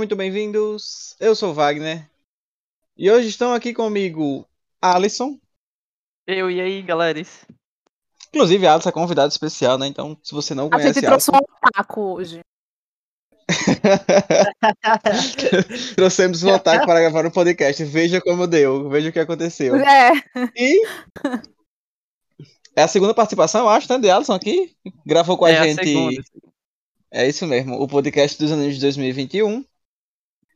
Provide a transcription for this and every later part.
Muito bem-vindos. Eu sou o Wagner. E hoje estão aqui comigo Alisson. Eu e aí, galera? Inclusive, a Alisson é convidado especial, né? Então, se você não A conhece gente trouxe Alisson, um otaku hoje. trouxemos um otaku para gravar um podcast. Veja como deu, veja o que aconteceu. É, E é a segunda participação, eu acho, né, de Alisson aqui. Gravou com a é a gente. segunda. É isso mesmo, o podcast dos anos de 2021.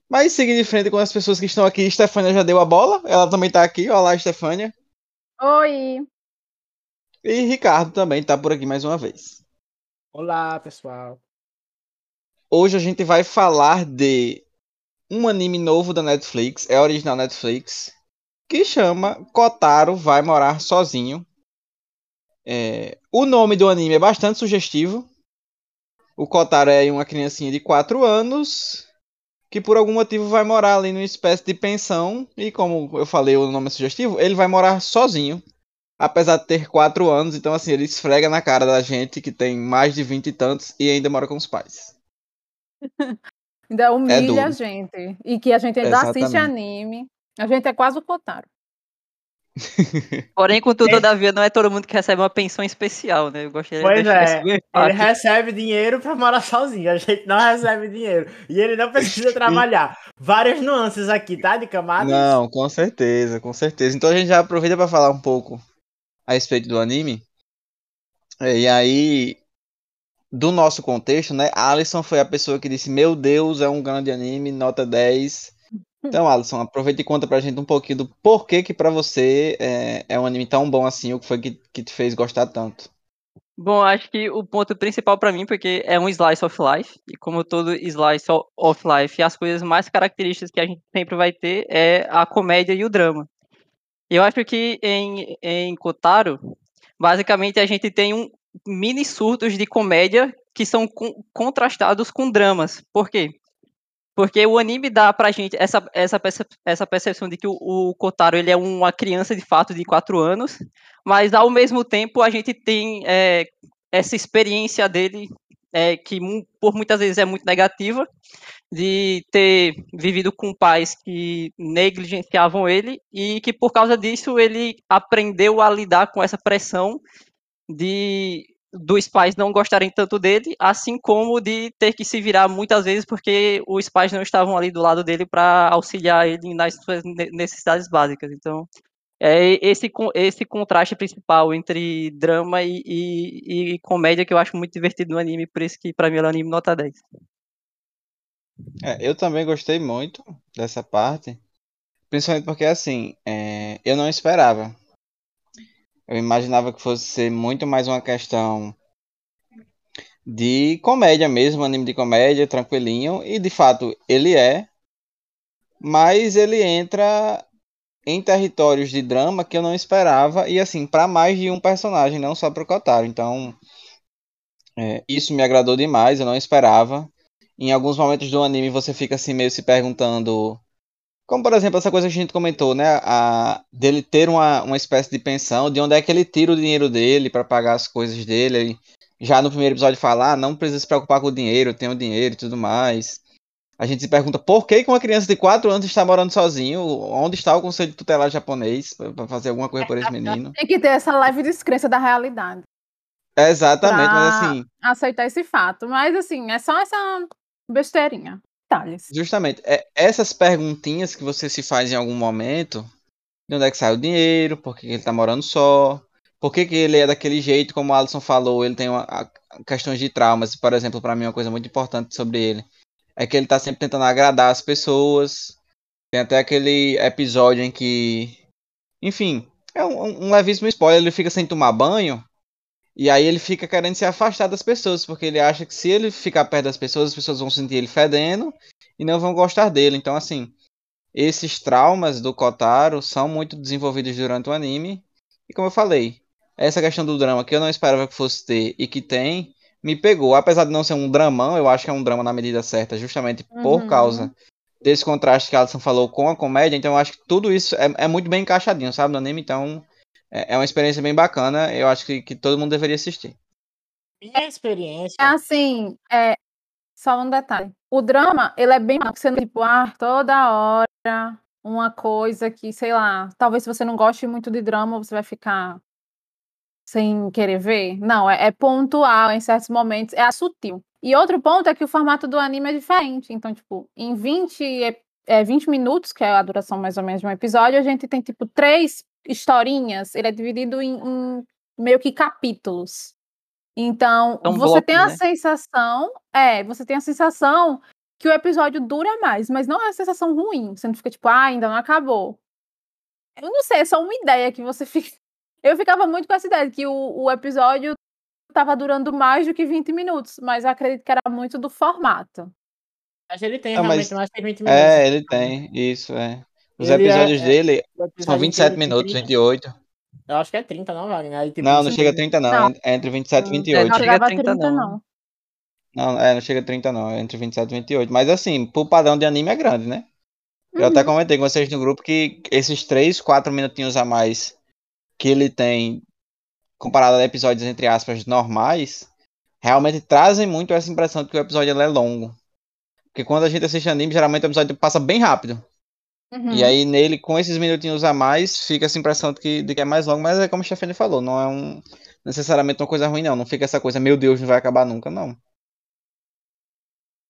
Mas seguindo em frente com as pessoas que estão aqui, Stefânia já deu a bola, ela também tá aqui. Olá, Stefânia. oi. E Ricardo também tá por aqui mais uma vez. Olá, pessoal. Hoje a gente vai falar de um anime novo da Netflix, é original Netflix, que chama Kotaro Vai Morar Sozinho. É, o nome do anime é bastante sugestivo. O Kotaro é uma criancinha de 4 anos que por algum motivo vai morar ali numa espécie de pensão e como eu falei, o nome é sugestivo, ele vai morar sozinho. Apesar de ter 4 anos, então assim, ele esfrega na cara da gente que tem mais de 20 e tantos e ainda mora com os pais. Ainda humilha duro. a gente. E que a gente ainda assiste Exatamente. anime. A gente é quase o Kotaro. Porém, contudo, É. todavia, não é todo mundo que recebe uma pensão especial, né? Eu gostaria Pois de é, Ele recebe dinheiro pra morar sozinho. A gente não recebe dinheiro. E ele não precisa trabalhar. Várias nuances aqui, tá? De camadas. Não, com certeza, com certeza. Então a gente já aproveita para falar um pouco a respeito do anime. É, E aí, do nosso contexto, né? Alisson foi a pessoa que disse: Meu Deus, é um grande anime, nota 10. Então, Alisson, aproveita e conta pra gente um pouquinho do porquê que pra você é, é um anime tão bom assim, o que foi que, que te fez gostar tanto. Bom, acho que o ponto principal pra mim, porque é um slice of life, e como todo slice of life, as coisas mais características que a gente sempre vai ter é a comédia e o drama. Eu acho que em, em Kotaro, basicamente a gente tem um mini surtos de comédia que são con- contrastados com dramas. Por quê? Porque o anime dá pra gente essa, essa, essa percepção de que o, o Kotaro ele é uma criança de fato de 4 anos, mas ao mesmo tempo a gente tem é, essa experiência dele é, que por muitas vezes é muito negativa de ter vivido com pais que negligenciavam ele e que por causa disso ele aprendeu a lidar com essa pressão de dos pais não gostarem tanto dele, assim como de ter que se virar muitas vezes porque os pais não estavam ali do lado dele para auxiliar ele nas suas ne- necessidades básicas. Então, é esse, esse contraste principal entre drama e, e, e comédia que eu acho muito divertido no anime, por isso que pra mim é um anime nota 10. É, eu também gostei muito dessa parte, principalmente porque assim, é, eu não esperava. Eu imaginava que fosse ser muito mais uma questão de comédia mesmo, anime de comédia, tranquilinho, e de fato ele é, mas ele entra em territórios de drama que eu não esperava, e assim, para mais de um personagem, não só pro Kotaro. Então, é, isso me agradou demais, eu não esperava. Em alguns momentos do anime você fica assim meio se perguntando. Como por exemplo essa coisa que a gente comentou, né? A, dele ter uma, uma espécie de pensão, de onde é que ele tira o dinheiro dele para pagar as coisas dele. Ele, já no primeiro episódio fala, ah, não precisa se preocupar com o dinheiro, eu tenho dinheiro e tudo mais. A gente se pergunta por que uma criança de 4 anos está morando sozinho? Onde está o conselho tutelar japonês para fazer alguma coisa por esse menino? Tem que ter essa leve descrença da realidade. É, exatamente, mas assim, Aceitar esse fato. Mas assim, é só essa besteirinha. Detalhes. Justamente, é, essas perguntinhas que você se faz em algum momento, de onde é que sai o dinheiro, por que ele tá morando só, por que, que ele é daquele jeito, como o Alisson falou, ele tem uma, a- questões de traumas, por exemplo, para mim uma coisa muito importante sobre ele, é que ele tá sempre tentando agradar as pessoas, tem até aquele episódio em que, enfim, é um, um levíssimo spoiler, ele fica sem tomar banho, e aí ele fica querendo se afastar das pessoas, porque ele acha que se ele ficar perto das pessoas, as pessoas vão sentir ele fedendo, e não vão gostar dele. Então, assim, esses traumas do Kotaro são muito desenvolvidos durante o anime. E como eu falei, essa questão do drama que eu não esperava que fosse ter e que tem, me pegou. Apesar de não ser um dramão, eu acho que é um drama na medida certa, justamente por Uhum. causa desse contraste que a Alison falou com a comédia. Então, eu acho que tudo isso é, é muito bem encaixadinho, sabe, no anime. Então, é, é uma experiência bem bacana. Eu acho que, que todo mundo deveria assistir. Minha experiência. É assim, é, só um detalhe. o drama, ele é bem você não tipo, ah, toda hora uma coisa que, sei lá, talvez se você não goste muito de drama, você vai ficar sem querer ver. Não, é, é pontual em certos momentos, é sutil. E outro ponto é que o formato do anime é diferente. Então, tipo, em 20, é, 20 minutos, que é a duração mais ou menos de um episódio, a gente tem, tipo, três historinhas. Ele é dividido em, em meio que capítulos. Então, É um você bloco, tem a né? sensação, é, você tem a sensação que o episódio dura mais, mas não é uma sensação ruim. Você não fica tipo, ah, ainda não acabou. Eu não sei, é só uma ideia que você fica. Eu ficava muito com essa ideia de que o, o episódio estava durando mais do que 20 minutos, mas eu acredito que era muito do formato. Mas ele tem Ah, mas- realmente mais de 20 minutos. É, ele tem, isso, é. Os Ele é- episódios é- dele episódio são 27 inteiro tem minutos, 30. 28. Eu acho que é 30, não, Wagner? Tipo, Não, não chega a mesmo. 30 não, Não. é entre 27 e Hum, 28. Não chega a chegava a 30 30, não. não. Não, é, não chega a 30 não, é entre 27 e 28. Mas assim, pro padrão de anime é grande, né? Eu até Uhum. comentei com vocês no grupo que esses 3, 4 minutinhos a mais que ele tem, comparado a episódios, entre aspas, normais, realmente trazem muito essa impressão de que o episódio ele é longo. Porque quando a gente assiste anime, geralmente o episódio passa bem rápido. Uhum. E aí nele, com esses minutinhos a mais, fica essa impressão de que, de que é mais longo, mas é como a Stephanie falou, não é um necessariamente uma coisa ruim, não. Não fica essa coisa, meu Deus, não vai acabar nunca, não.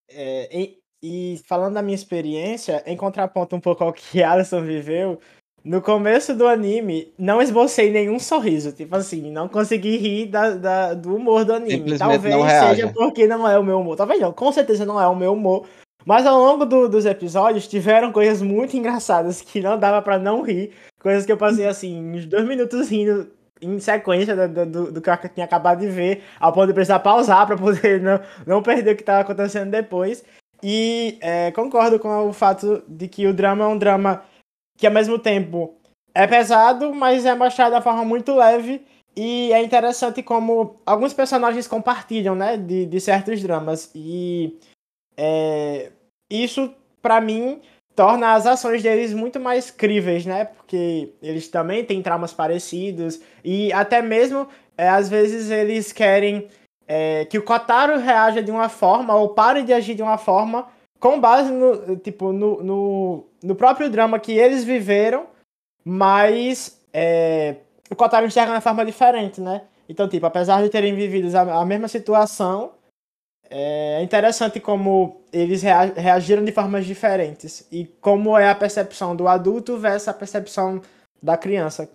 É, e, e falando da minha experiência, em contraponto um pouco ao que Alisson viveu, no começo do anime, não esbocei nenhum sorriso. Tipo assim, não consegui rir da, da- do humor do anime. Talvez seja porque não é o meu humor. Talvez não, com certeza não é o meu humor. Mas ao longo do- dos episódios tiveram coisas muito engraçadas que não dava pra não rir. Coisas que eu passei assim, uns dois minutos rindo em sequência do, do, do- que eu tinha acabado de ver, ao ponto de precisar pausar pra poder não, não perder o que tava acontecendo depois. E é, concordo com o fato de que o drama é um drama que ao mesmo tempo é pesado, mas é mostrado uma forma muito leve. E é interessante como alguns personagens compartilham, né, de, de certos dramas. E é, isso, pra mim, torna as ações deles muito mais críveis, né? Porque eles também têm traumas parecidos. E até mesmo, é, às vezes, eles querem é, que o Kotaro reaja de uma forma ou pare de agir de uma forma com base no, tipo, no, no, no próprio drama que eles viveram, mas é, o Kotaro enxerga de uma forma diferente, né? Então, tipo, apesar de terem vivido a, a mesma situação, é interessante como eles rea- reagiram de formas diferentes e como é a percepção do adulto versus a percepção da criança.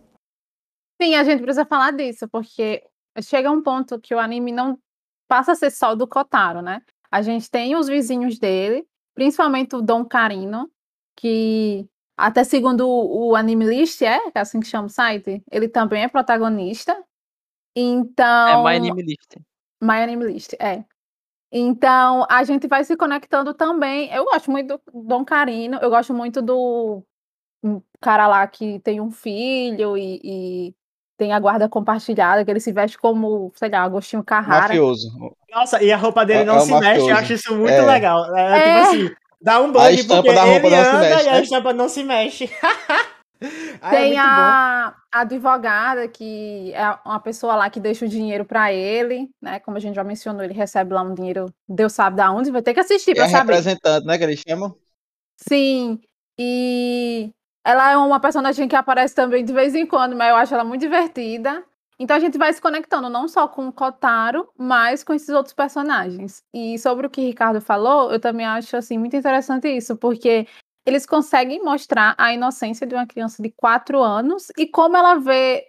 Sim, a gente precisa falar disso, porque chega um ponto que o anime não passa a ser só do Kotaro, né? A gente tem os vizinhos dele, principalmente o Dom Carino, que até segundo o, Anime List, é, que é assim que chama o site, ele também é protagonista. Então. É My Anime List. My Anime List, é. Então, a gente vai se conectando também. Eu gosto muito do Dom Carino, eu gosto muito do um cara lá que tem um filho e, e tem a guarda compartilhada, que ele se veste como, sei lá, Agostinho Carrara. Mafioso. Nossa, e a roupa dele É- não é se mexe, eu mafioso. acho isso muito É. legal. É, É. tipo assim, dá um bug porque da roupa ele não se anda mexe, e a né? estampa não se mexe. Ah, é Tem bom. a, a advogada, que é uma pessoa lá que deixa o dinheiro para ele, né? Como a gente já mencionou, ele recebe lá um dinheiro, Deus sabe da onde, vai ter que assistir para é saber. representante, né, que eles chamam? Sim, e ela é uma personagem que aparece também de vez em quando, mas eu acho ela muito divertida. Então a gente vai se conectando não só com o Kotaro, mas com esses outros personagens. E sobre o que o Ricardo falou, eu também acho assim muito interessante isso, porque eles conseguem mostrar a inocência de uma criança de quatro anos e como ela vê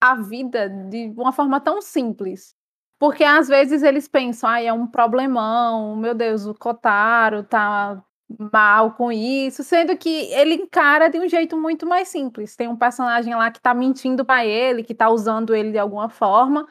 a vida de uma forma tão simples. Porque às vezes eles pensam, ah, é um problemão, meu Deus, o Kotaro tá mal com isso, sendo que ele encara de um jeito muito mais simples. Tem um personagem lá que tá mentindo pra ele, que tá usando ele de alguma forma,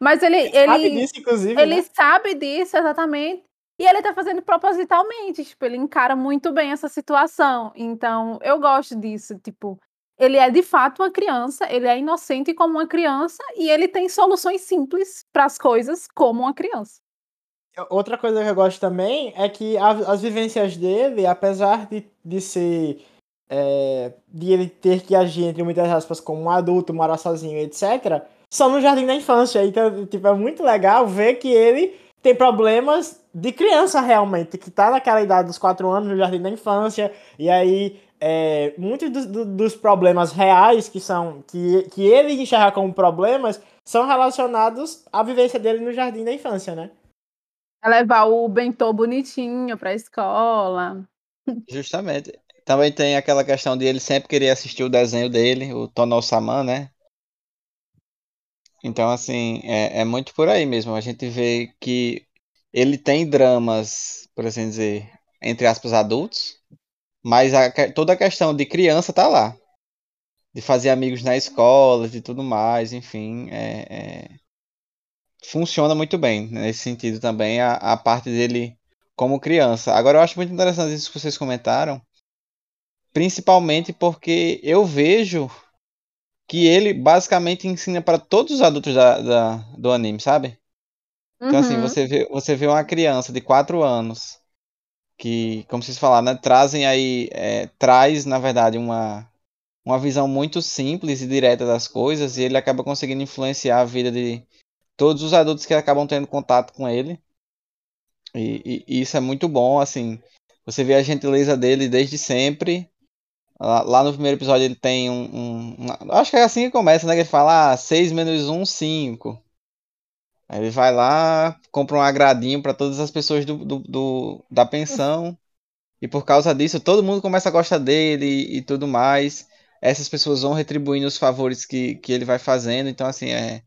mas ele Sabe ele disso, inclusive, ele né? sabe disso exatamente. E ele tá fazendo propositalmente, tipo, ele encara muito bem essa situação. Então, eu gosto disso, tipo, ele é de fato uma criança, ele é inocente como uma criança e ele tem soluções simples para as coisas como uma criança. Outra coisa que eu gosto também é que as vivências dele, apesar de, de ser. é, de ele ter que agir, entre muitas aspas, como um adulto, morar sozinho, etc., são no jardim da infância. Então, tipo, é muito legal ver que ele tem problemas de criança realmente, que tá naquela idade dos quatro anos, no jardim da infância, e aí é, muitos do, do, dos problemas reais que são que, que ele enxerga como problemas são relacionados à vivência dele no jardim da infância, né? É levar o bentô bonitinho pra escola. Justamente. Também tem aquela questão de ele sempre querer assistir o desenho dele, o Tono Saman, né? Então, assim, é, é muito por aí mesmo. A gente vê que ele tem dramas, por assim dizer, entre aspas, adultos, mas a, toda a questão de criança tá lá. De fazer amigos na escola, de tudo mais, enfim, é, é... funciona muito bem nesse sentido também a, a parte dele como criança. Agora eu acho muito interessante isso que vocês comentaram, principalmente porque eu vejo que ele basicamente ensina para todos os adultos da, da, do anime, sabe? Então, assim, Uhum. você vê, você vê uma criança de 4 anos que, como vocês falaram, né, trazem aí, é, traz, na verdade, uma, uma visão muito simples e direta das coisas e ele acaba conseguindo influenciar a vida de todos os adultos que acabam tendo contato com ele. E, e- e isso é muito bom, assim, você vê a gentileza dele desde sempre. Lá, no primeiro episódio ele tem um, um- Acho que é assim que começa, né? Que ele fala, ah, 6 menos 1, 5. Aí ele vai lá, compra um agradinho para todas as pessoas do, do- do- da pensão. E por causa disso, todo mundo começa a gostar dele e, e tudo mais. Essas pessoas vão retribuindo os favores que, que ele vai fazendo. Então, assim, é,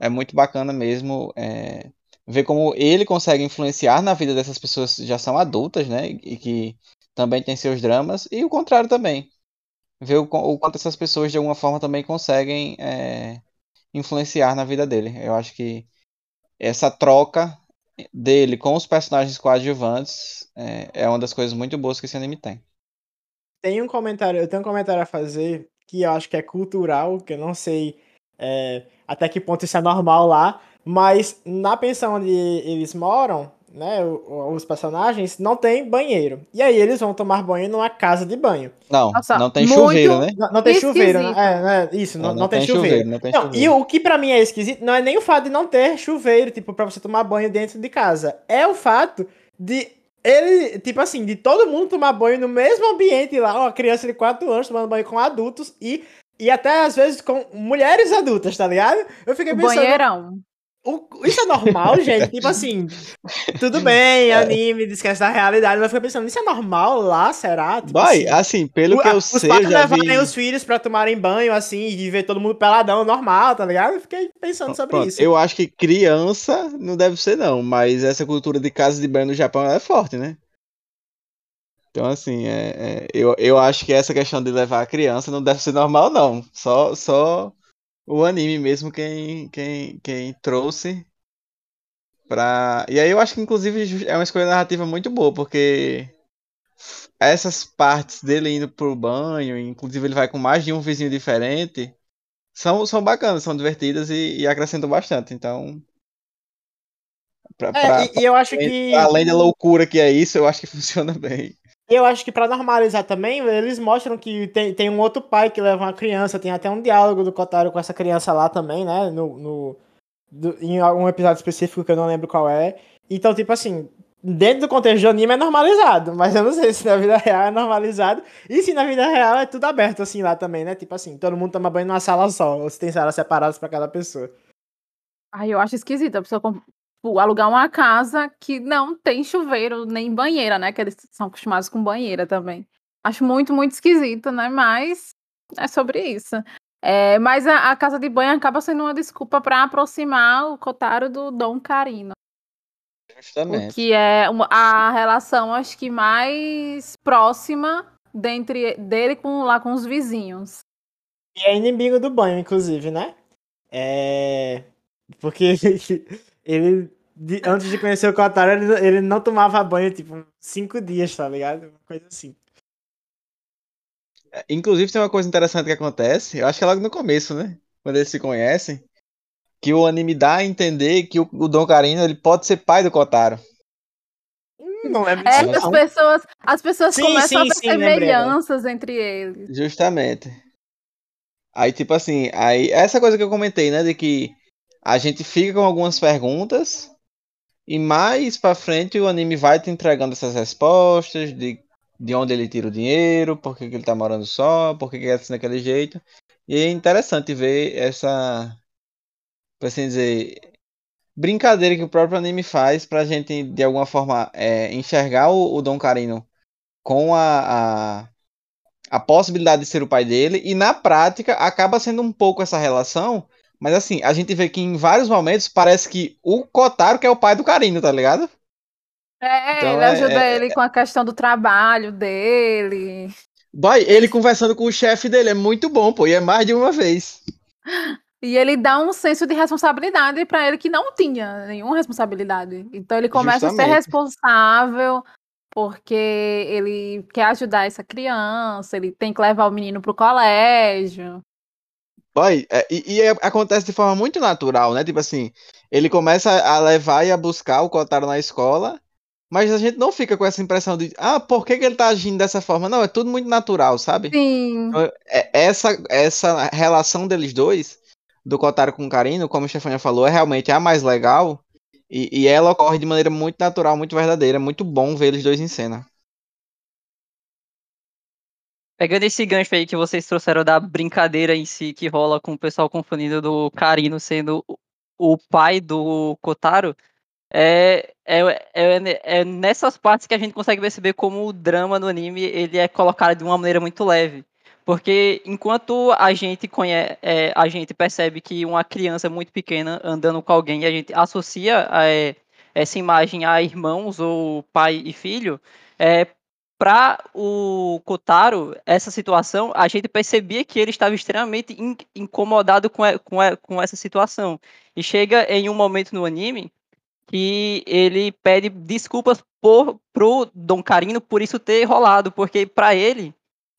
é muito bacana mesmo é, ver como ele consegue influenciar na vida dessas pessoas que já são adultas, né? E que também têm seus dramas. E o contrário também. Ver o, o quanto essas pessoas, de alguma forma, também conseguem é, influenciar na vida dele. Eu acho que essa troca dele com os personagens coadjuvantes é, é uma das coisas muito boas que esse anime tem. Tem um comentário, eu tenho um comentário a fazer que eu acho que é cultural, que eu não sei é, até que ponto isso é normal lá, mas na pensão onde eles moram, né, os personagens, não tem banheiro. E aí eles vão tomar banho numa casa de banho. Não, Nossa, não tem chuveiro, né? Não, não tem chuveiro, né? Esquisito. É, né? Isso, não, É, não tem, chuveiro. não tem Não, chuveiro. e o que pra mim é esquisito não é nem o fato de não ter chuveiro, tipo, pra você tomar banho dentro de casa. É o fato de ele, tipo assim, de todo mundo tomar banho no mesmo ambiente lá, uma criança de 4 anos tomando banho com adultos e, e até às vezes com mulheres adultas, tá ligado? Eu fiquei O pensando, banheirão. O- isso é normal, gente? tipo assim, tudo bem, anime, esquece da realidade, mas fiquei pensando, isso é normal lá, será? Tipo Vai, assim, assim, pelo o- que eu os sei, pais já levarem vi... os filhos pra tomarem banho, assim, e ver todo mundo peladão, normal, tá ligado? Eu fiquei pensando sobre Pronto, isso. eu acho que criança não deve ser não, mas essa cultura de casa de banho no Japão é forte, né? Então assim, é, é, eu, eu acho que essa questão de levar a criança não deve ser normal não, só só o anime mesmo quem quem, quem trouxe pra... E aí eu acho que inclusive é uma escolha narrativa muito boa, porque essas partes dele indo pro banho, inclusive ele vai com mais de um vizinho diferente, são, são bacanas, são divertidas e, e acrescentam bastante. Então, pra, É, pra- e, e eu acho que. além da loucura que é isso, eu acho que funciona bem. Eu acho que pra normalizar também, eles mostram que tem, tem um outro pai que leva uma criança, tem até um diálogo do Kotaro com essa criança lá também, né? No, no, do- em algum episódio específico que eu não lembro qual é. Então, tipo assim, dentro do contexto de anime é normalizado, mas eu não sei se na vida real é normalizado. E se na vida real é tudo aberto assim lá também, né? Tipo assim, todo mundo toma banho numa sala só, ou se tem salas separadas pra cada pessoa. Ai, eu acho esquisito a pessoa tipo, alugar uma casa que não tem chuveiro nem banheira, né? Que eles são acostumados com banheira também. Acho muito, muito esquisito, né? Mas é sobre isso. É, mas a, a casa de banho acaba sendo uma desculpa para aproximar o Kotaro do Dom Carino. O Justamente. que é uma- a relação, acho que mais próxima dentre dele com lá com os vizinhos. E é inimigo do banho, inclusive, né? É. Porque ele, de- antes de conhecer o Kotaro, ele, ele não tomava banho, tipo, cinco dias, tá ligado? Uma coisa assim. Inclusive tem uma coisa interessante que acontece, eu acho que é logo no começo, né? Quando eles se conhecem, que o anime dá a entender que o, o Don Carino ele pode ser pai do Kotaro. Não É, disso, as pessoas, as pessoas Sim, começam sim, a sim, ver lembrei agora. semelhanças entre eles. Justamente. Aí, tipo assim, aí essa coisa que eu comentei, né? De que a gente fica com algumas perguntas, E mais pra frente o anime vai te entregando essas respostas de, de onde ele tira o dinheiro, por que, que ele tá morando só, por que, que é assim daquele jeito. E é interessante ver essa, por assim dizer, brincadeira que o próprio anime faz pra gente, de alguma forma, é, enxergar o, o Dom Carino com a, a, a possibilidade de ser o pai dele, e na prática acaba sendo um pouco essa relação, mas assim, a gente vê que em vários momentos parece que o Kotaro que é o pai do Carino, tá ligado? É, Então, ele é- ajuda é- ele com a questão do trabalho dele. Boy, ele conversando com o chefe dele é muito bom, pô, e é mais de uma vez. E ele dá um senso de responsabilidade para ele que não tinha nenhuma responsabilidade. Então ele começa a ser Justamente. responsável porque ele quer ajudar essa criança, ele tem que levar o menino pro colégio. Boy, é, e, e é- acontece de forma muito natural, né? Tipo assim, ele começa a levar e a buscar o Kotaro na escola, mas a gente não fica com essa impressão de, ah, por que, que ele tá agindo dessa forma? Não, é tudo muito natural, sabe? Sim. É- Essa, essa relação deles dois, do Kotaro com o Karino, como a Stefania falou, é realmente a mais legal. E, e ela ocorre de maneira muito natural, muito verdadeira. É muito bom ver eles dois em cena. Pegando esse gancho aí que vocês trouxeram da brincadeira em si que rola com o pessoal confundindo do Karino sendo o- pai do Kotaro, é, é, é, é nessas partes que a gente consegue perceber como o drama no anime ele é colocado de uma maneira muito leve. Porque enquanto a gente conhece, a gente percebe que uma criança muito pequena andando com alguém a gente associa é, essa imagem a irmãos ou pai e filho, é, para o Kotaro, essa situação, a gente percebia que ele estava extremamente in- incomodado com, com, com essa situação. E chega em um momento no anime que ele pede desculpas por, pro Dom Carino por isso ter rolado, porque para ele,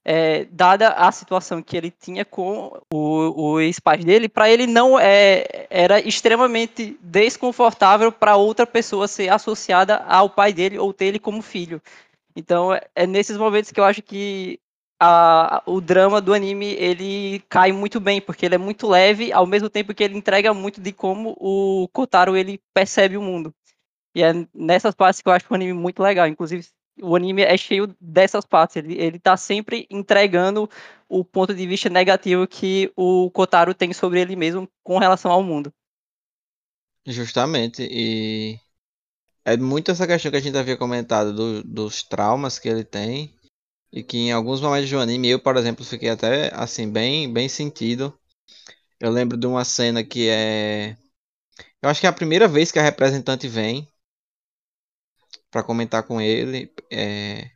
é, dada a situação que ele tinha com o, os pais dele, para ele não é, era extremamente desconfortável para outra pessoa ser associada ao pai dele ou ter ele como filho. Então é- é nesses momentos que eu acho que a- o drama do anime ele cai muito bem, porque ele é muito leve, ao mesmo tempo que ele entrega muito de como o Kotaro ele percebe o mundo. E é nessas partes que eu acho o anime muito legal. Inclusive, o anime é cheio dessas partes. Ele, ele tá sempre entregando o ponto de vista negativo que o Kotaro tem sobre ele mesmo com relação ao mundo. Justamente. E é muito essa questão que a gente havia comentado do- dos traumas que ele tem. E que em alguns momentos do anime, eu, por exemplo, fiquei até assim, bem, bem sentido. Eu lembro de uma cena que é. Eu acho que é a primeira vez que a representante vem pra comentar com ele. É...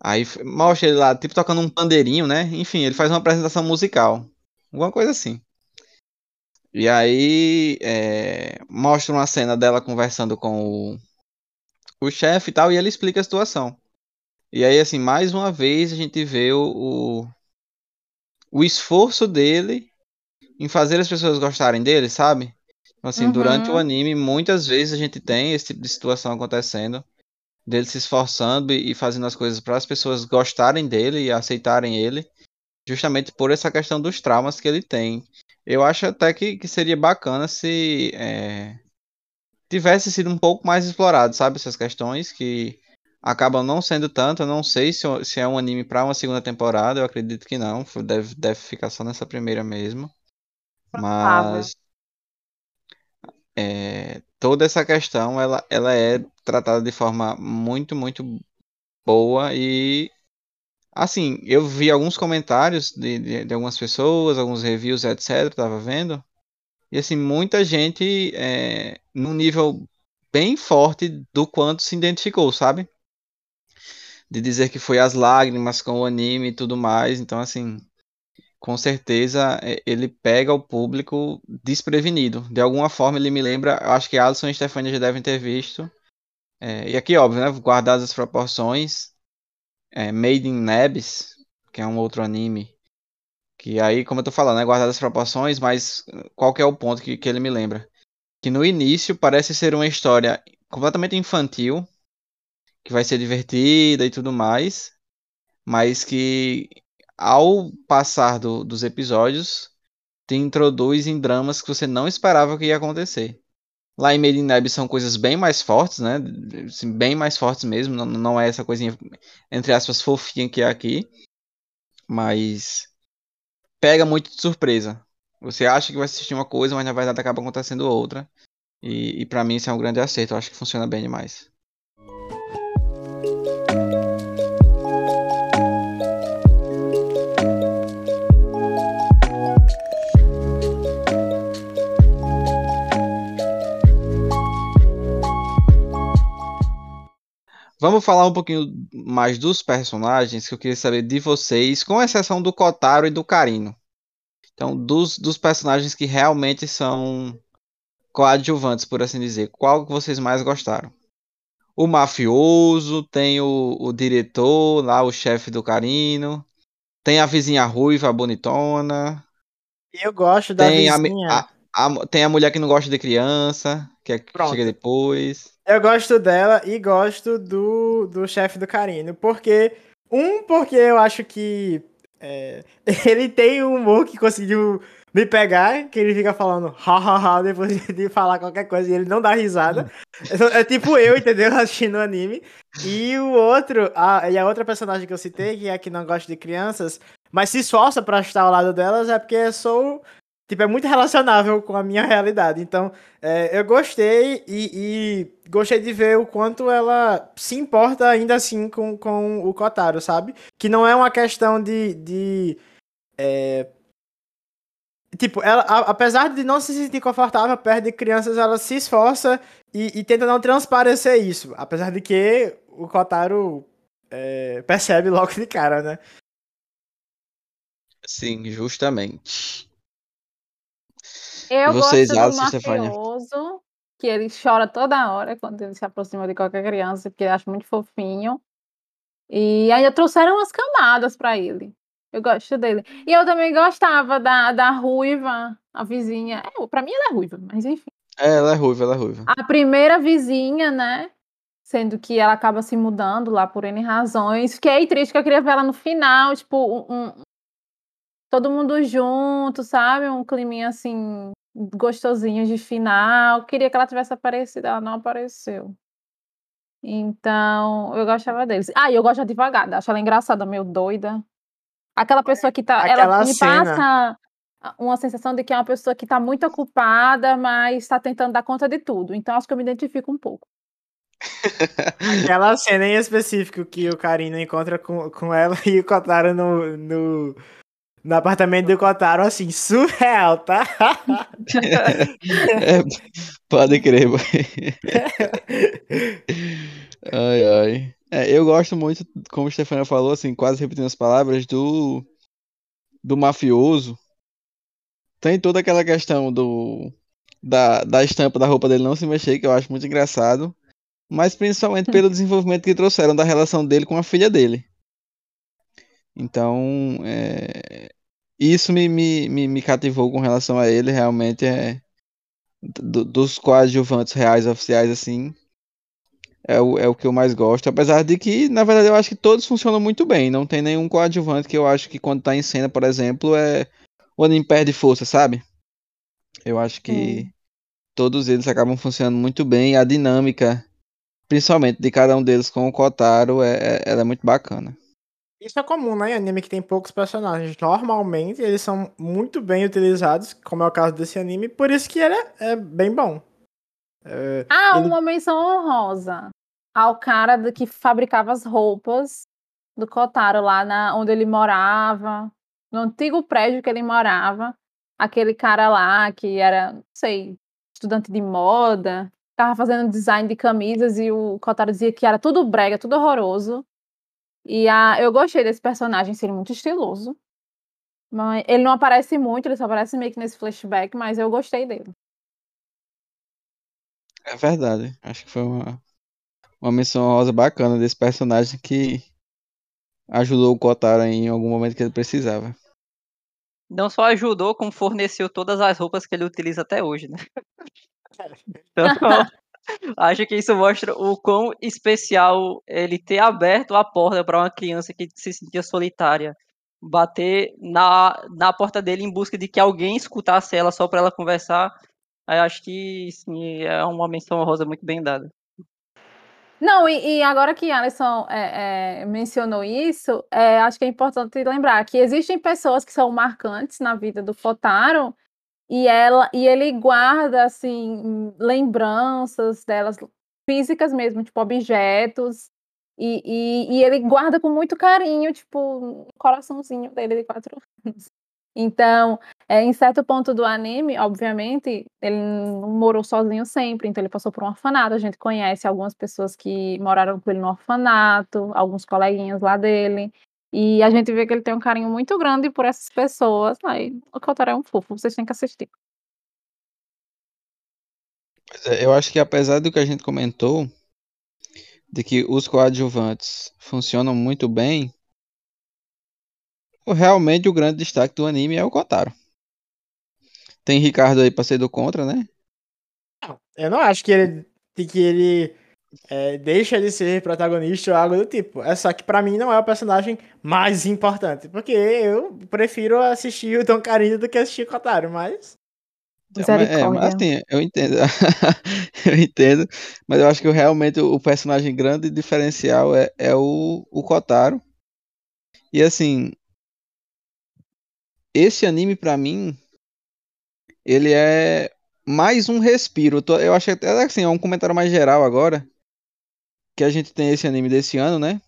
Aí mostra ele lá, tipo, tocando um pandeirinho, né? Enfim, ele faz uma apresentação musical. Alguma coisa assim. E aí é, mostra uma cena dela conversando com o, o chefe e tal, e ele explica a situação. E aí, assim, mais uma vez a gente vê o, o, o esforço dele em fazer as pessoas gostarem dele, sabe? Assim, durante o Uhum. anime, muitas vezes a gente tem esse tipo de situação acontecendo, dele se esforçando e, e fazendo as coisas para as pessoas gostarem dele e aceitarem ele, justamente por essa questão dos traumas que ele tem. Eu acho até que, que seria bacana se é, tivesse sido um pouco mais explorado, sabe? Essas questões que acabam não sendo tanto. Eu não sei se, se é um anime para uma segunda temporada, eu acredito que não. Deve, deve ficar só nessa primeira mesmo. Mas é, toda essa questão ela, ela é tratada de forma muito, muito boa e assim, eu vi alguns comentários de, de, de algumas pessoas, alguns reviews, etc, tava vendo, e assim, muita gente é, num nível bem forte do quanto se identificou, sabe? De dizer que foi as lágrimas com o anime e tudo mais, então assim, com certeza é, ele pega o público desprevenido. De alguma forma ele me lembra, acho que Alisson e Stefania já devem ter visto. É, e aqui, óbvio, né? Guardadas as proporções. É, Made in Nebs, que é um outro anime. Que aí, como eu tô falando, né? Guardadas as proporções, mas qual que é o ponto que, que ele me lembra? Que no início parece ser uma história completamente infantil, que vai ser divertida e tudo mais, mas que ao passar do- dos episódios, te introduz em dramas que você não esperava que ia acontecer. Lá em Made in Abyss são coisas bem mais fortes, né? Assim, bem mais fortes mesmo. Não, não é essa coisinha, entre aspas, fofinha que é aqui. Mas pega muito de surpresa. Você acha que vai assistir uma coisa, mas na verdade acaba acontecendo outra. E, e para mim isso é um grande acerto. Eu acho que funciona bem demais. Vamos falar um pouquinho mais dos personagens que eu queria saber de vocês, com exceção do Kotaro e do Karino. Então, dos, dos personagens que realmente são coadjuvantes, por assim dizer, qual que vocês mais gostaram? O mafioso, tem o, o diretor, lá o chefe do Carino, tem a vizinha ruiva, bonitona. Eu gosto da tem vizinha. A, a, a, tem a mulher que não gosta de criança, que, é, que chega depois. Eu gosto dela e gosto do, do chefe do Carino. Porque. Um, porque eu acho que. É, ele tem um humor que conseguiu me pegar, que ele fica falando hahaha depois de falar qualquer coisa e ele não dá risada. É, é tipo eu, entendeu? Assistindo o anime. E o outro, a, e a outra personagem que eu citei, que é a que não gosta de crianças, mas se esforça pra estar ao lado delas, é porque sou tipo, é muito relacionável com a minha realidade. Então, é, eu gostei e, e, gostei de ver o quanto ela se importa ainda assim com, com o Kotaro, sabe? Que não é uma questão de. de é... Tipo, ela, a, apesar de não se sentir confortável perto de crianças, ela se esforça e, e tenta não transparecer isso. Apesar de que o Kotaro é, percebe logo de cara, né? Sim, justamente. Eu vocês, gosto do mafioso, que ele chora toda hora quando ele se aproxima de qualquer criança, porque ele acha muito fofinho. E ainda trouxeram umas camadas pra ele. Eu gosto dele. E eu também gostava da, da ruiva, a vizinha. É, pra mim ela é ruiva, mas enfim. É, ela é ruiva, ela é ruiva. A primeira vizinha, né? Sendo que ela acaba se mudando lá por N razões. Fiquei triste que eu queria ver ela no final, tipo, um, um- todo mundo junto, sabe? Um climinha assim, gostosinho de final. Queria que ela tivesse aparecido, ela não apareceu. Então, eu gostava deles. Ah, e eu gosto da advogada, acho ela engraçada, meio doida. Aquela pessoa que tá. Aquela ela me cena. passa uma sensação de que é uma pessoa que tá muito ocupada, mas está tentando dar conta de tudo. Então, acho que eu me identifico um pouco. Aquela cena em específico que o Karina encontra com, com ela e o Kotaro no, no, no apartamento do Kotaro, assim, surreal, tá? É, pode crer, boy. Ai, ai. É, eu gosto muito, como a Stefania falou, assim, quase repetindo as palavras, do, do mafioso. Tem toda aquela questão do da, da estampa da roupa dele não se mexer, que eu acho muito engraçado. Mas principalmente pelo desenvolvimento que trouxeram da relação dele com a filha dele. Então, é, isso me, me, me, me cativou com relação a ele, realmente é do- dos coadjuvantes reais oficiais, assim, é o, é o que eu mais gosto. Apesar de que, na verdade, eu acho que todos funcionam muito bem. Não tem nenhum coadjuvante que eu acho que quando tá em cena, por exemplo, é o anime perde força, sabe? Eu acho que todos eles acabam funcionando muito bem. A dinâmica, principalmente de cada um deles com o Kotaro, é, é- ela é muito bacana. Isso é comum, né? Em anime que tem poucos personagens. Normalmente eles são muito bem utilizados, como é o caso desse anime, por isso que ele é, é bem bom. É, Ah, Ele- uma menção honrosa ao cara do que fabricava as roupas do Kotaro lá na, onde ele morava, no antigo prédio que ele morava. Aquele cara lá que era, não sei, estudante de moda, tava fazendo design de camisas e o Kotaro dizia que era tudo brega, tudo horroroso. E a, eu gostei desse personagem ser muito estiloso. Mas ele não aparece muito, ele só aparece meio que nesse flashback, mas eu gostei dele. É verdade. Acho que foi uma, uma menção rosa bacana desse personagem que ajudou o Kotaro em algum momento que ele precisava. Não só ajudou, como forneceu todas as roupas que ele utiliza até hoje, né? Então, acho que isso mostra o quão especial ele ter aberto a porta para uma criança que se sentia solitária. Bater na, na porta dele em busca de que alguém escutasse ela só para ela conversar. Acho que sim, é uma menção rosa muito bem dada. Não, e, e agora que Alisson é, é, mencionou isso, é, acho que é importante lembrar que existem pessoas que são marcantes na vida do Fotaro e ela e ele guarda assim lembranças delas físicas mesmo, tipo objetos e, e, e ele guarda com muito carinho, tipo um coraçãozinho dele de quatro anos. Então, é, em certo ponto do anime, obviamente, ele não morou sozinho sempre, então ele passou por um orfanato. A gente conhece algumas pessoas que moraram com ele no orfanato, alguns coleguinhas lá dele. E a gente vê que ele tem um carinho muito grande por essas pessoas. Aí, o Kotaro é um fofo, vocês têm que assistir. É, eu acho que apesar do que a gente comentou, de que os coadjuvantes funcionam muito bem, realmente o grande destaque do anime é o Kotaro. Tem Ricardo aí pra ser do contra, né? Eu não acho que ele, que ele é, deixa de ser protagonista ou algo do tipo. É só que pra mim não é o personagem mais importante. Porque eu prefiro assistir o Tom Carinho do que assistir o Kotaro, mas. É, mas assim, eu entendo. eu entendo. Mas eu acho que realmente o personagem grande diferencial é, é o, o Kotaro. E assim, esse anime para mim ele é mais um respiro. Eu acho até assim, é um comentário mais geral agora que a gente tem esse anime desse ano, né?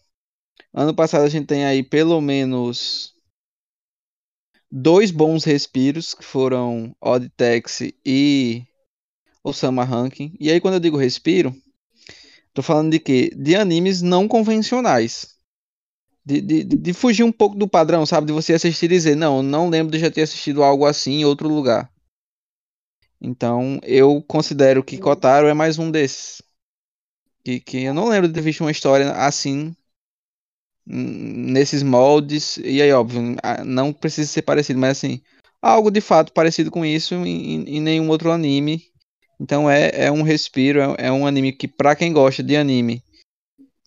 Ano passado a gente tem aí pelo menos dois bons respiros que foram Odd Taxi e o Summer Ranking. E aí quando eu digo respiro, tô falando de quê? De animes não convencionais de, de, de, fugir um pouco do padrão, sabe? De você assistir e dizer, não, não lembro de já ter assistido algo assim em outro lugar. Então, eu considero que Kotaro é mais um desses. Que, que eu não lembro de ter visto uma história assim, nesses moldes. E aí, óbvio, não precisa ser parecido, mas assim, algo de fato parecido com isso em, em nenhum outro anime. Então, é, é um respiro, é, é um anime que, pra quem gosta de anime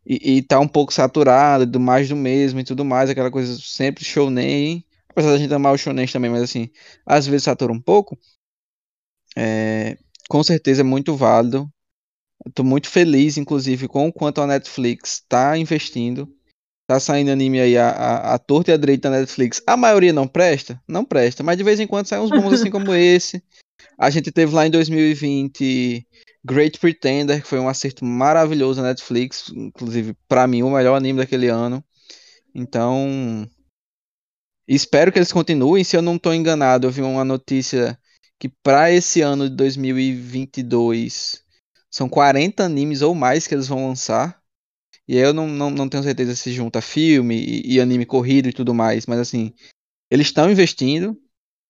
e, e tá um pouco saturado, do mais do mesmo e tudo mais, aquela coisa sempre shonen, apesar da gente amar o shonen também, mas assim, às vezes satura um pouco, é, com certeza é muito válido, Estou muito feliz, inclusive, com o quanto a Netflix está investindo. Tá saindo anime aí a, a, a torta e a direita da Netflix. A maioria não presta? Não presta, mas de vez em quando saem uns bons assim como esse. A gente teve lá em 2020 Great Pretender, que foi um acerto maravilhoso na Netflix, inclusive para mim o melhor anime daquele ano. Então, espero que eles continuem. Se eu não estou enganado, eu vi uma notícia que para esse ano de 2022 são 40 animes ou mais que eles vão lançar. E eu não, não, não tenho certeza se junta filme e, e anime corrido e tudo mais, mas assim, eles estão investindo.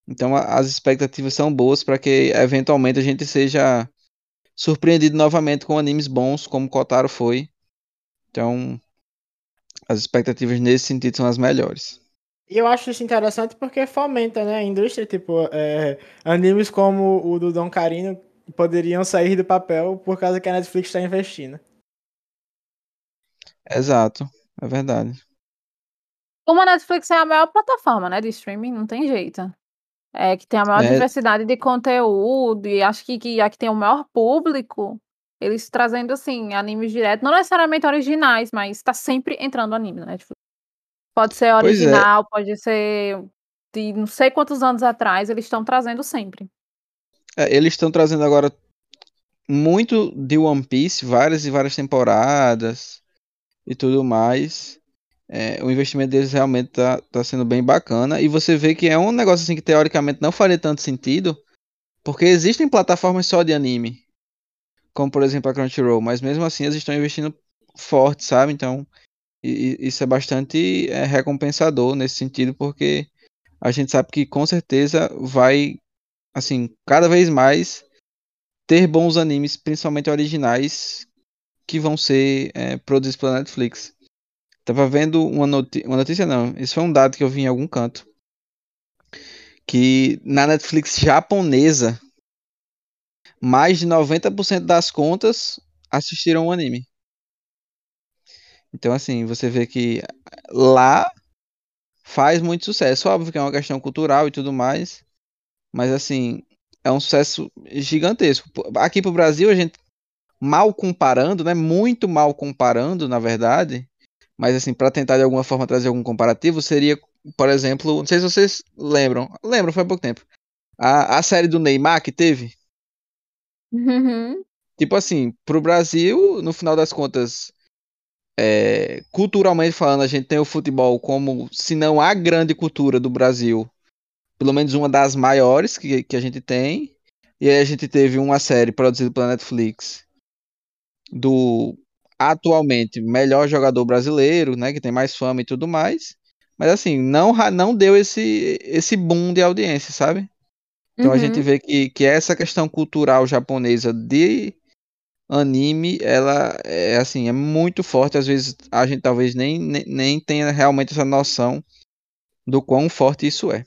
Então a, as expectativas são boas para que eventualmente a gente seja surpreendido novamente com animes bons, como Kotaro foi. Então, as expectativas nesse sentido são as melhores. E eu acho isso interessante porque fomenta né, a indústria, tipo, é, animes como o do Dom Carino poderiam sair do papel por causa que a Netflix está investindo. Exato, é verdade. Como a Netflix é a maior plataforma, né, de streaming, não tem jeito. É, que tem a maior é. diversidade de conteúdo e acho que, que a que tem o maior público, eles trazendo, assim, animes direto, não necessariamente originais, mas tá sempre entrando anime na Netflix. Pode ser é. original, é. pode ser de não sei quantos anos atrás, eles estão trazendo sempre. É, eles estão trazendo agora muito de One Piece, várias e várias temporadas e tudo mais é, o investimento deles realmente tá, tá sendo bem bacana. E você vê que é um negócio assim que teoricamente não faria tanto sentido, porque existem plataformas só de anime, como por exemplo a Crunchyroll, mas mesmo assim eles estão investindo forte, sabe? Então e, isso é bastante é, recompensador nesse sentido, porque a gente sabe que com certeza vai, assim, cada vez mais ter bons animes, principalmente originais, que vão ser é, produzidos pela Netflix. Tava vendo uma, uma notícia, não. Isso foi um dado que eu vi em algum canto. Que na Netflix japonesa, mais de 90% das contas assistiram o anime. Então, assim, você vê que lá faz muito sucesso. Óbvio que é uma questão cultural e tudo mais. Mas, assim, é um sucesso gigantesco. Aqui pro Brasil, a gente mal comparando, né? Muito mal comparando, na verdade. Mas assim, para tentar de alguma forma trazer algum comparativo, seria, por exemplo, não sei se vocês lembram. Lembram, foi há pouco tempo. A, a série do Neymar que teve. Uhum. Tipo assim, pro Brasil, no final das contas, é, culturalmente falando, a gente tem o futebol como, se não a grande cultura do Brasil, pelo menos uma das maiores que, que a gente tem. E aí a gente teve uma série produzida pela Netflix do atualmente melhor jogador brasileiro, né, que tem mais fama e tudo mais. Mas assim, não, não deu esse, esse boom de audiência, sabe? Então a gente Uhum. vê que, que essa questão cultural japonesa de anime, ela é assim, é muito forte. Às vezes a gente talvez nem, nem, nem tenha realmente essa noção do quão forte isso é.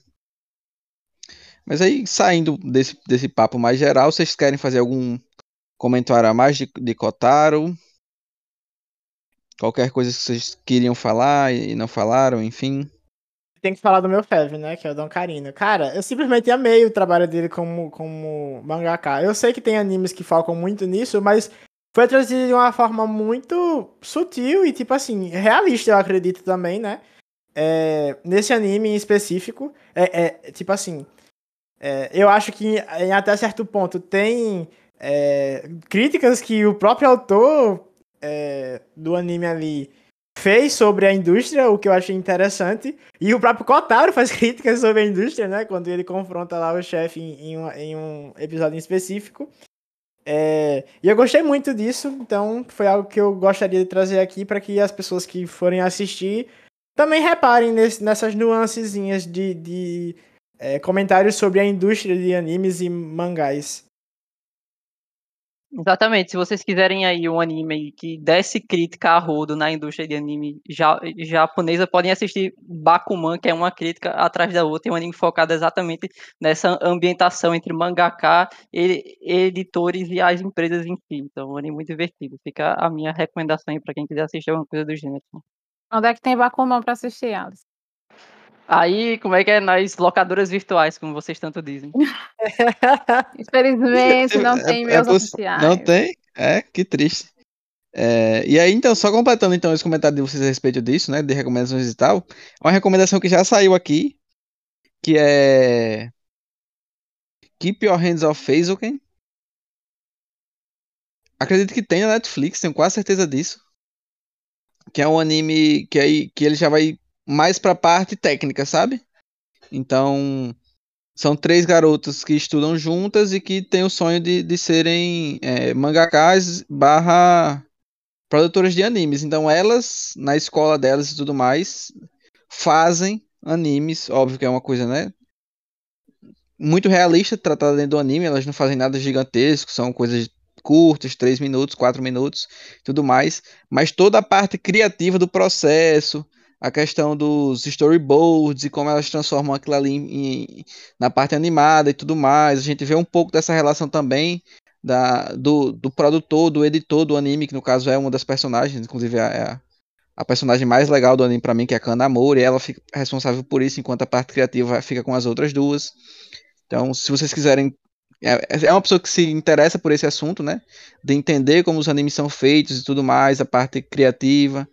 Mas aí, saindo desse, desse papo mais geral, vocês querem fazer algum comentário a mais de, de Kotaro? Qualquer coisa que vocês queriam falar e não falaram, enfim. Tem que falar do meu Fev, né? Que é o Don Carino. Cara, eu simplesmente amei o trabalho dele como, como mangaka. Eu sei que tem animes que focam muito nisso, mas foi trazido de uma forma muito sutil e, tipo assim, realista, eu acredito também, né? É, nesse anime em específico, é, é tipo assim, é, eu acho que em até certo ponto tem é, críticas que o próprio autor é, do anime ali fez sobre a indústria, o que eu achei interessante. E o próprio Kotaro faz críticas sobre a indústria, né? Quando ele confronta lá o chefe em, em, um, em um episódio em específico. É, e eu gostei muito disso, então foi algo que eu gostaria de trazer aqui para que as pessoas que forem assistir também reparem nesse, nessas nuancezinhas de, de é, comentários sobre a indústria de animes e mangás. Exatamente, se vocês quiserem aí um anime que desse crítica a rodo na indústria de anime ja japonesa, podem assistir Bakuman, que é uma crítica atrás da outra, é um anime focado exatamente nessa ambientação entre mangaka, editores e as empresas em si. Então, é um anime muito divertido. Fica a minha recomendação aí para quem quiser assistir alguma coisa do gênero. Onde é que tem Bakuman pra assistir, Alice? Aí, como é que é? Nas locadoras virtuais, como vocês tanto dizem. Infelizmente, não É- tem é meus poss- oficiais. Não tem? É, que triste. É, e aí, então, só completando então esse comentário de vocês a respeito disso, né? De recomendações e tal. Uma recomendação que já saiu aqui, que é Keep Your Hands Off Feizoken. Acredito que tem na Netflix, tenho quase certeza disso. Que é um anime que aí que ele já vai mais pra parte técnica, sabe? Então, são três garotas que estudam juntas e que têm o sonho de, de serem é, mangakas barra produtoras de animes. Então elas, na escola delas e tudo mais, fazem animes. Óbvio que é uma coisa, né? Muito realista tratada dentro do anime. Elas não fazem nada gigantesco, são coisas curtas, 3 minutos, 4 minutos, tudo mais. Mas toda a parte criativa do processo, a questão dos storyboards e como elas transformam aquilo ali em, em, na parte animada e tudo mais. A gente vê um pouco dessa relação também da, do, do produtor, do editor do anime, que no caso é uma das personagens, inclusive é a, a personagem mais legal do anime para mim, que é a Kanamori, e ela fica responsável por isso, enquanto a parte criativa fica com as outras duas. Então, se vocês quiserem é, é uma pessoa que se interessa por esse assunto, né? De entender como os animes são feitos e tudo mais, a parte criativa,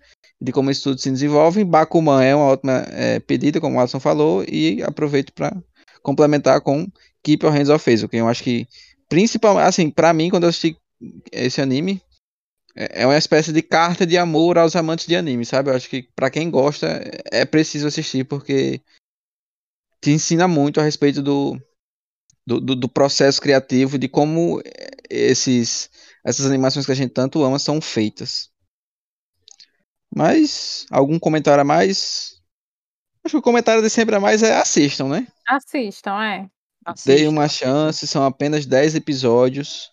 de como isso tudo se desenvolve. Bakuman é uma ótima é, pedida, como o Alisson falou, e aproveito para complementar com Keep Your Hands Off que eu acho que, principalmente, assim, para mim, quando eu assisti esse anime, é uma espécie de carta de amor aos amantes de anime, sabe? Eu acho que para quem gosta, é preciso assistir, porque te ensina muito a respeito do, do, do, do, processo criativo, de como esses, essas animações que a gente tanto ama são feitas. Mas, algum comentário a mais? Acho que o comentário de sempre a mais é assistam, né? Assistam, é. Dei uma chance, são apenas 10 episódios.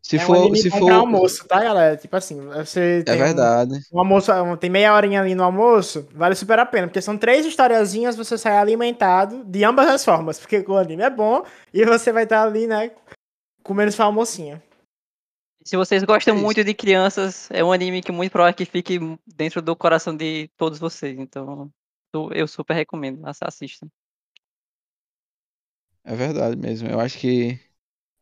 Se é for, um se for almoço, tá, galera? Tipo assim, você É verdade. Um, um almoço, tem meia horinha ali no almoço, vale super a pena, porque são três historiazinhas, você sai alimentado de ambas as formas, porque o anime é bom e você vai estar ali, né, comendo sua almocinha. Se vocês gostam é muito de crianças, é um anime que muito provável que fique dentro do coração de todos vocês. Então, eu super recomendo, assistam. É verdade mesmo. Eu acho que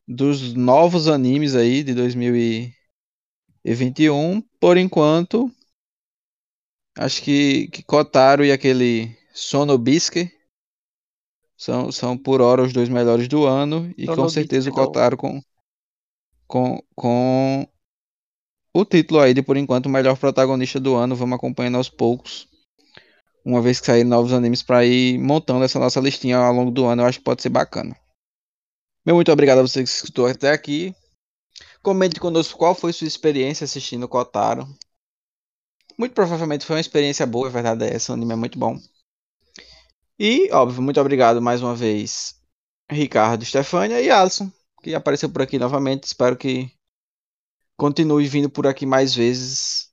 dos novos animes aí de 2021. Por enquanto, acho que, que Kotaro e aquele Sonobisque são, são por hora os dois melhores do ano. E com Sonobisque, certeza o não. Kotaro com, com, com o título aí de por enquanto melhor protagonista do ano. Vamos acompanhando aos poucos. Uma vez que saírem novos animes para ir montando essa nossa listinha ao longo do ano, eu acho que pode ser bacana. Meu muito obrigado a você que escutou até aqui. Comente conosco qual foi sua experiência assistindo Kotaro. Muito provavelmente foi uma experiência boa, a verdade é essa, o anime é muito bom. E, óbvio, muito obrigado mais uma vez, Ricardo, Stefânia e Alisson, que apareceu por aqui novamente. Espero que continue vindo por aqui mais vezes.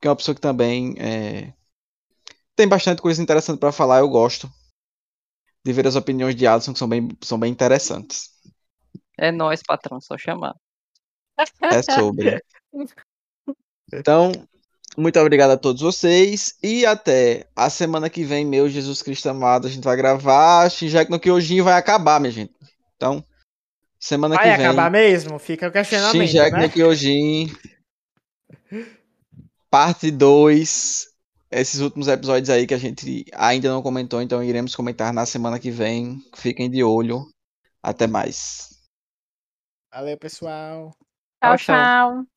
Que é uma pessoa que também é, tem bastante coisa interessante para falar, eu gosto de ver as opiniões de Alisson, que são bem, são bem interessantes. É nóis, patrão, só chamar. É sobre. Então, muito obrigado a todos vocês. E até a semana que vem, meu Jesus Cristo amado, a gente vai gravar. Shinjek no Kyojin vai acabar, minha gente. Então, semana Vai que vem. acabar mesmo? Fica o questionamento, Shinjek né? Kyojin. Parte 2. Esses últimos episódios aí que a gente ainda não comentou, então iremos comentar na semana que vem. Fiquem de olho. Até mais. Valeu, pessoal. Tchau, tchau. tchau.